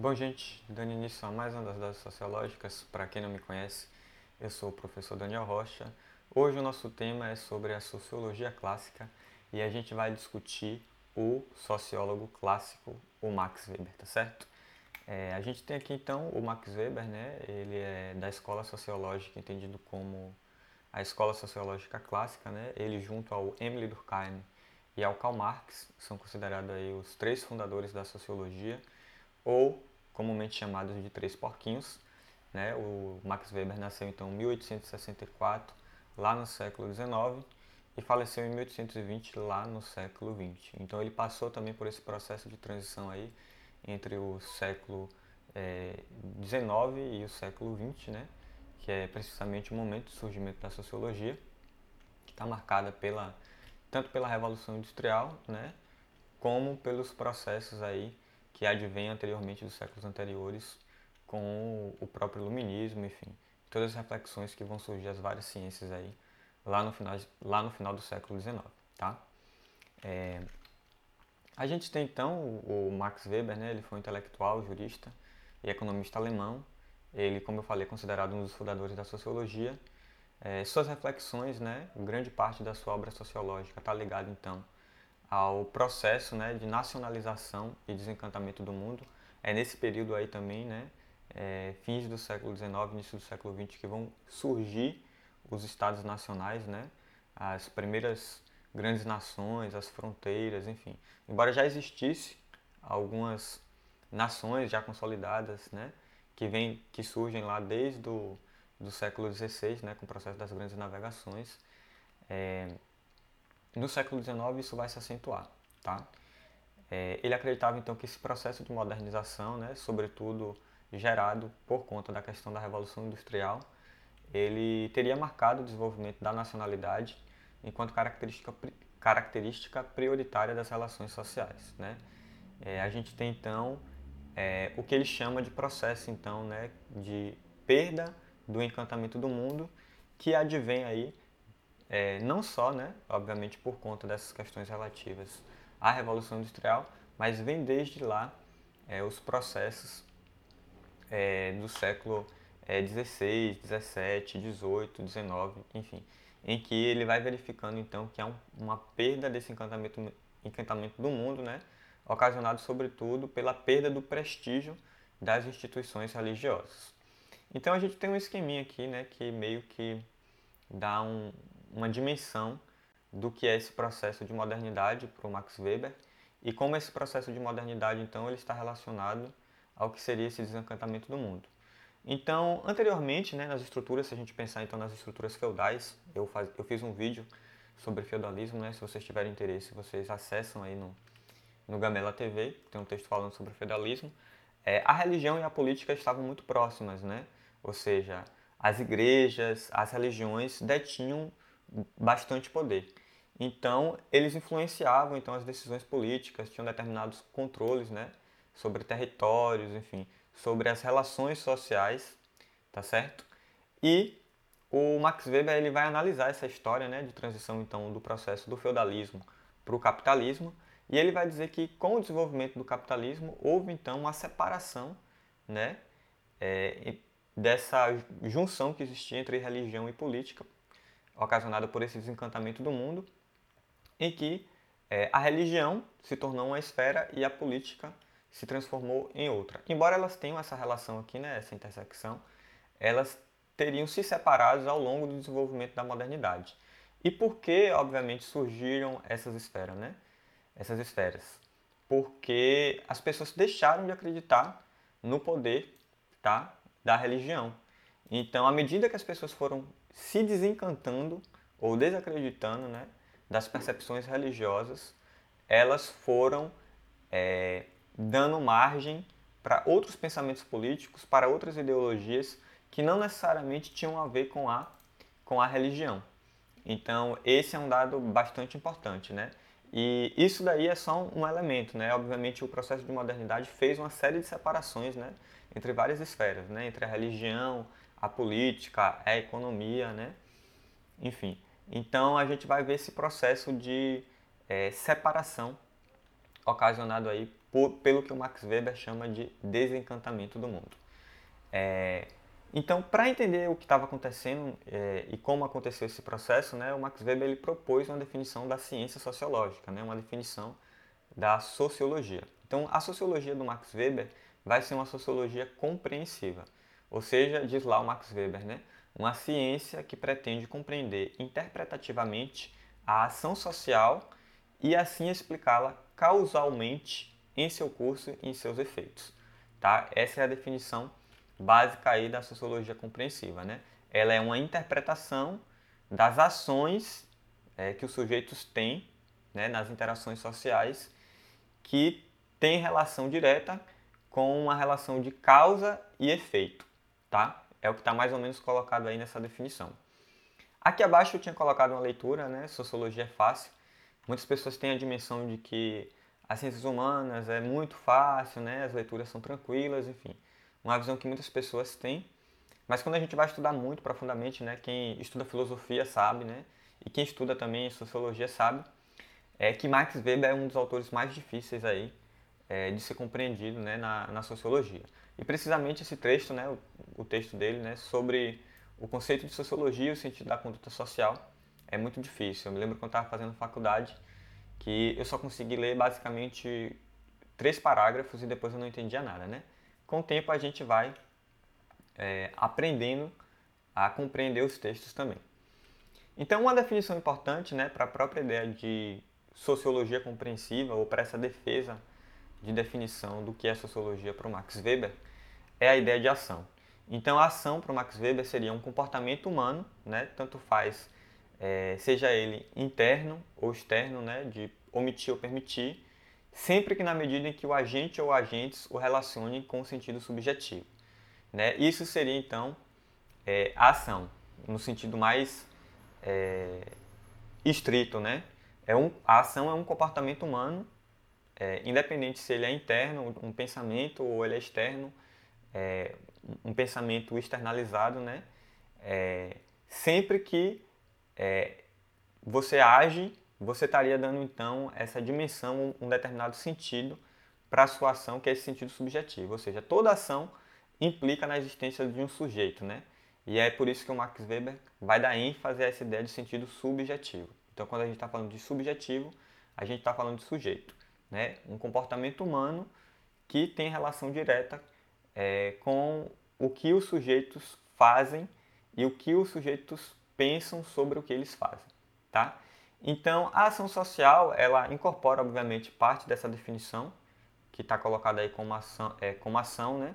Bom, gente, dando início a mais uma das dados sociológicas, para quem não me conhece, eu sou o professor Daniel Rocha. Hoje o nosso tema é sobre a sociologia clássica e a gente vai discutir o sociólogo clássico, o Max Weber, tá certo? É, a gente tem aqui então o Max Weber, né? Ele é da escola sociológica, entendido como a escola sociológica clássica, né? Ele junto ao Emile Durkheim e ao Karl Marx são considerados aí os três fundadores da sociologia, ou comumente chamados de três porquinhos. Né? O Max Weber nasceu então em 1864, lá no século XIX, e faleceu em 1820 lá no século XX. Então ele passou também por esse processo de transição aí entre o século XIX eh, e o século XX, né? que é precisamente o momento do surgimento da sociologia, que está marcada pela tanto pela revolução industrial, né, como pelos processos aí que advêm anteriormente dos séculos anteriores com o próprio iluminismo, enfim, todas as reflexões que vão surgir as várias ciências aí lá no final, lá no final do século XIX, tá? É, a gente tem então o Max Weber, né? Ele foi um intelectual, jurista e economista alemão. Ele, como eu falei, é considerado um dos fundadores da sociologia. É, suas reflexões, né? Grande parte da sua obra sociológica está ligada então ao processo, né, de nacionalização e desencantamento do mundo. É nesse período aí também, né? É, fins do século XIX, início do século XX, que vão surgir os estados nacionais, né? As primeiras grandes nações, as fronteiras, enfim. Embora já existisse algumas nações já consolidadas, né? Que vem, que surgem lá desde do, do século XVI, né? Com o processo das grandes navegações. É, no século XIX isso vai se acentuar, tá? É, ele acreditava então que esse processo de modernização, né, sobretudo gerado por conta da questão da revolução industrial, ele teria marcado o desenvolvimento da nacionalidade enquanto característica, característica prioritária das relações sociais. Né? É, a gente tem então é, o que ele chama de processo então, né, de perda do encantamento do mundo, que advém aí é, não só, né, obviamente, por conta dessas questões relativas à Revolução Industrial, mas vem desde lá é, os processos é, do século 16, 17, 18, 19, enfim, em que ele vai verificando então que há um, uma perda desse encantamento, encantamento do mundo, né, ocasionado sobretudo pela perda do prestígio das instituições religiosas. Então a gente tem um esqueminha aqui, né, que meio que dá um, uma dimensão do que é esse processo de modernidade para o Max Weber e como esse processo de modernidade então ele está relacionado ao que seria esse desencantamento do mundo. Então, anteriormente, né, nas estruturas, se a gente pensar então nas estruturas feudais, eu, faz, eu fiz um vídeo sobre feudalismo, né, se vocês tiverem interesse, vocês acessam aí no, no Gamela TV, tem um texto falando sobre feudalismo. É, a religião e a política estavam muito próximas, né? ou seja, as igrejas, as religiões detinham bastante poder. Então, eles influenciavam então as decisões políticas, tinham determinados controles, né, sobre territórios, enfim, sobre as relações sociais, tá certo? E o Max Weber ele vai analisar essa história, né, de transição então do processo do feudalismo para o capitalismo, e ele vai dizer que com o desenvolvimento do capitalismo houve então uma separação, né, é, dessa junção que existia entre religião e política, ocasionada por esse desencantamento do mundo, em que é, a religião se tornou uma esfera e a política se transformou em outra. Embora elas tenham essa relação aqui, né, essa intersecção, elas teriam se separado ao longo do desenvolvimento da modernidade. E por que, obviamente, surgiram essas esferas, né? Essas esferas. Porque as pessoas deixaram de acreditar no poder, tá, da religião. Então, à medida que as pessoas foram se desencantando ou desacreditando né, das percepções religiosas, elas foram é, dando margem para outros pensamentos políticos, para outras ideologias que não necessariamente tinham a ver com a, com a religião. Então, esse é um dado bastante importante, né? E isso daí é só um elemento, né? Obviamente, o processo de modernidade fez uma série de separações, né? Entre várias esferas, né? Entre a religião, a política, a economia, né? Enfim, então a gente vai ver esse processo de é, separação ocasionado aí por, pelo que o Max Weber chama de desencantamento do mundo. É, então, para entender o que estava acontecendo é, e como aconteceu esse processo, né, o Max Weber ele propôs uma definição da ciência sociológica, né, uma definição da sociologia. Então, a sociologia do Max Weber vai ser uma sociologia compreensiva, ou seja, diz lá o Max Weber, né, uma ciência que pretende compreender interpretativamente a ação social e assim explicá-la causalmente em seu curso e em seus efeitos. Tá? Essa é a definição básica aí da sociologia compreensiva, né? Ela é uma interpretação das ações é, que os sujeitos têm né, nas interações sociais que tem relação direta com uma relação de causa e efeito, tá? É o que está mais ou menos colocado aí nessa definição. Aqui abaixo eu tinha colocado uma leitura, né? Sociologia é fácil. Muitas pessoas têm a dimensão de que as ciências humanas é muito fácil, né? As leituras são tranquilas, enfim uma visão que muitas pessoas têm, mas quando a gente vai estudar muito profundamente, né, quem estuda filosofia sabe, né, e quem estuda também sociologia sabe, é que Max Weber é um dos autores mais difíceis aí é, de ser compreendido né, na, na, sociologia. E precisamente esse texto, né, o, o texto dele, né, sobre o conceito de sociologia e o sentido da conduta social, é muito difícil. Eu me lembro quando estava fazendo faculdade que eu só consegui ler basicamente três parágrafos e depois eu não entendia nada, né? com o tempo a gente vai é, aprendendo a compreender os textos também. Então, uma definição importante né, para a própria ideia de sociologia compreensiva ou para essa defesa de definição do que é sociologia para o Max Weber é a ideia de ação. Então, a ação para o Max Weber seria um comportamento humano, né, tanto faz é, seja ele interno ou externo, né, de omitir ou permitir, sempre que na medida em que o agente ou agentes o relacionem com o sentido subjetivo. Né? Isso seria então é, a ação, no sentido mais é, estrito. Né? É um, a ação é um comportamento humano, é, independente se ele é interno, um pensamento, ou ele é externo, é, um pensamento externalizado, né? É, sempre que é, você age você estaria dando então essa dimensão, um determinado sentido para a sua ação, que é esse sentido subjetivo. Ou seja, toda ação implica na existência de um sujeito, né? E é por isso que o Max Weber vai dar ênfase a essa ideia de sentido subjetivo. Então, quando a gente está falando de subjetivo, a gente está falando de sujeito, né? Um comportamento humano que tem relação direta é, com o que os sujeitos fazem e o que os sujeitos pensam sobre o que eles fazem, tá? Então, a ação social, ela incorpora, obviamente, parte dessa definição, que está colocada aí como ação, é, como ação né?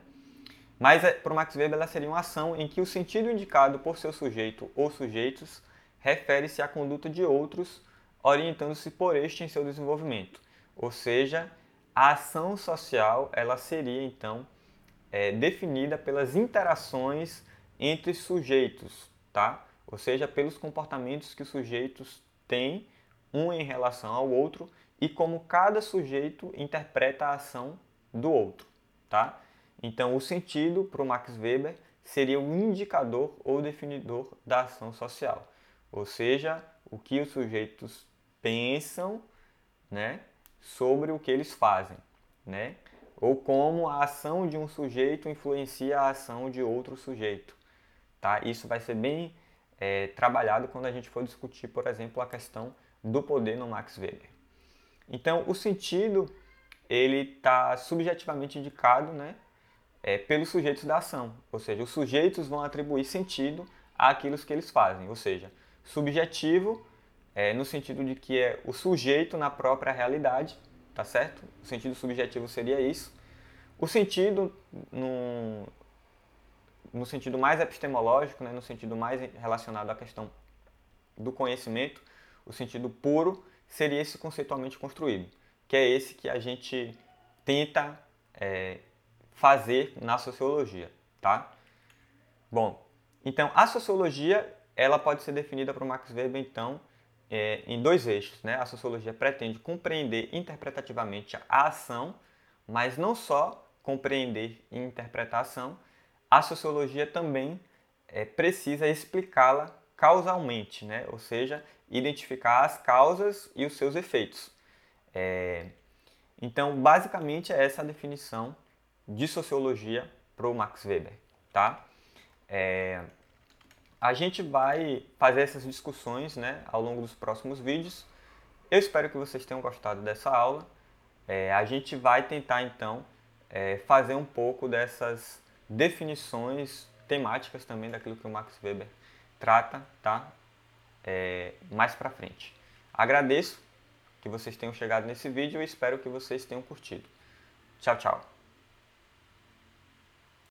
Mas, é, para o Max Weber, ela seria uma ação em que o sentido indicado por seu sujeito ou sujeitos refere-se à conduta de outros, orientando-se por este em seu desenvolvimento. Ou seja, a ação social, ela seria, então, é, definida pelas interações entre sujeitos, tá? Ou seja, pelos comportamentos que os sujeitos tem um em relação ao outro e como cada sujeito interpreta a ação do outro, tá? Então, o sentido para o Max Weber seria o indicador ou definidor da ação social, ou seja, o que os sujeitos pensam, né, sobre o que eles fazem, né? Ou como a ação de um sujeito influencia a ação de outro sujeito, tá? Isso vai ser bem é, trabalhado quando a gente for discutir, por exemplo, a questão do poder no Max Weber. Então, o sentido ele está subjetivamente indicado, né, é, pelos sujeitos da ação, ou seja, os sujeitos vão atribuir sentido àquilo que eles fazem, ou seja, subjetivo é, no sentido de que é o sujeito na própria realidade, tá certo? O sentido subjetivo seria isso. O sentido, no, no sentido mais epistemológico, né, no sentido mais relacionado à questão do conhecimento, o sentido puro seria esse conceitualmente construído, que é esse que a gente tenta é, fazer na sociologia, tá? Bom, então a sociologia ela pode ser definida por Max Weber então é, em dois eixos, né? A sociologia pretende compreender interpretativamente a ação, mas não só compreender e interpretar a ação, a sociologia também é, precisa explicá-la causalmente, né? ou seja, identificar as causas e os seus efeitos. É, Então, basicamente, é essa a definição de sociologia para o Max Weber, tá? É, a gente vai fazer essas discussões né, ao longo dos próximos vídeos. Eu espero que vocês tenham gostado dessa aula. É, a gente vai tentar, então, é, fazer um pouco dessas definições temáticas também daquilo que o Max Weber trata, tá? É, mais para frente. Agradeço que vocês tenham chegado nesse vídeo e espero que vocês tenham curtido. Tchau, tchau.